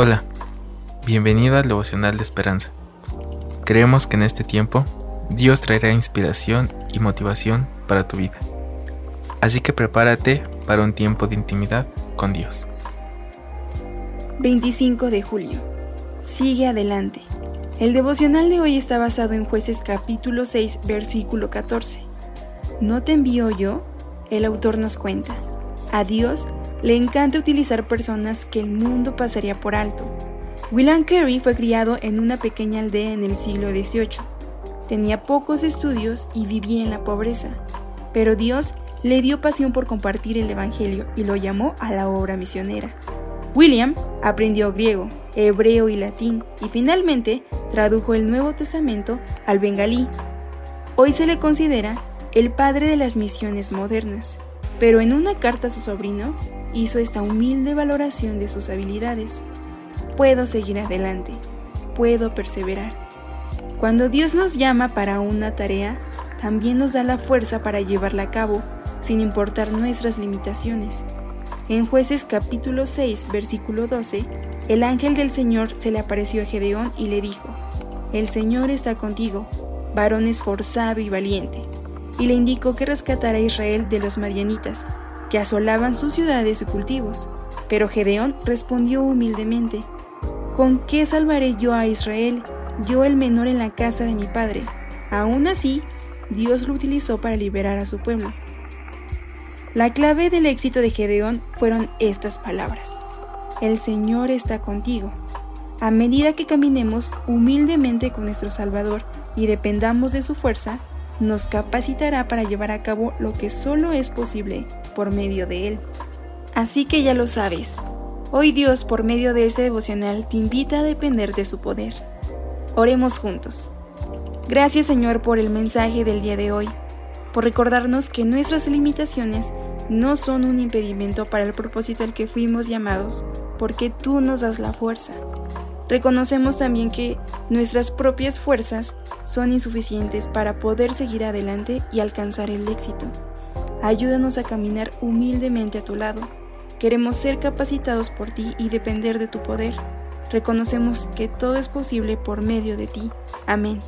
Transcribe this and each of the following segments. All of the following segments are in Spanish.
Hola, bienvenido al devocional de esperanza. Creemos que en este tiempo Dios traerá inspiración y motivación para tu vida. Así que prepárate para un tiempo de intimidad con Dios. 25 de julio. Sigue adelante. El devocional de hoy está basado en jueces capítulo 6 versículo 14. ¿No te envío yo? El autor nos cuenta. A Dios le encanta utilizar personas que el mundo pasaría por alto. William Carey fue criado en una pequeña aldea en el siglo XVIII. Tenía pocos estudios y vivía en la pobreza, pero Dios le dio pasión por compartir el Evangelio y lo llamó a la obra misionera. William aprendió griego, hebreo y latín y finalmente tradujo el Nuevo Testamento al bengalí. Hoy se le considera el padre de las misiones modernas, pero en una carta a su sobrino hizo esta humilde valoración de sus habilidades. Puedo seguir adelante, puedo perseverar. Cuando Dios nos llama para una tarea, también nos da la fuerza para llevarla a cabo, sin importar nuestras limitaciones. En jueces capítulo 6, versículo 12, el ángel del Señor se le apareció a Gedeón y le dijo, El Señor está contigo, varón esforzado y valiente. Y le indicó que rescatara a Israel de los madianitas, que asolaban sus ciudades y cultivos. Pero Gedeón respondió humildemente, ¿Con qué salvaré yo a Israel, yo el menor en la casa de mi padre? Aún así, Dios lo utilizó para liberar a su pueblo. La clave del éxito de Gedeón fueron estas palabras. El Señor está contigo. A medida que caminemos humildemente con nuestro Salvador y dependamos de su fuerza, nos capacitará para llevar a cabo lo que solo es posible por medio de Él. Así que ya lo sabes, hoy Dios por medio de este devocional te invita a depender de su poder. Oremos juntos. Gracias Señor por el mensaje del día de hoy, por recordarnos que nuestras limitaciones no son un impedimento para el propósito al que fuimos llamados, porque tú nos das la fuerza. Reconocemos también que nuestras propias fuerzas son insuficientes para poder seguir adelante y alcanzar el éxito. Ayúdanos a caminar humildemente a tu lado. Queremos ser capacitados por ti y depender de tu poder. Reconocemos que todo es posible por medio de ti. Amén.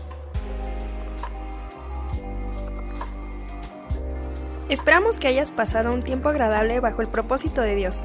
Esperamos que hayas pasado un tiempo agradable bajo el propósito de Dios.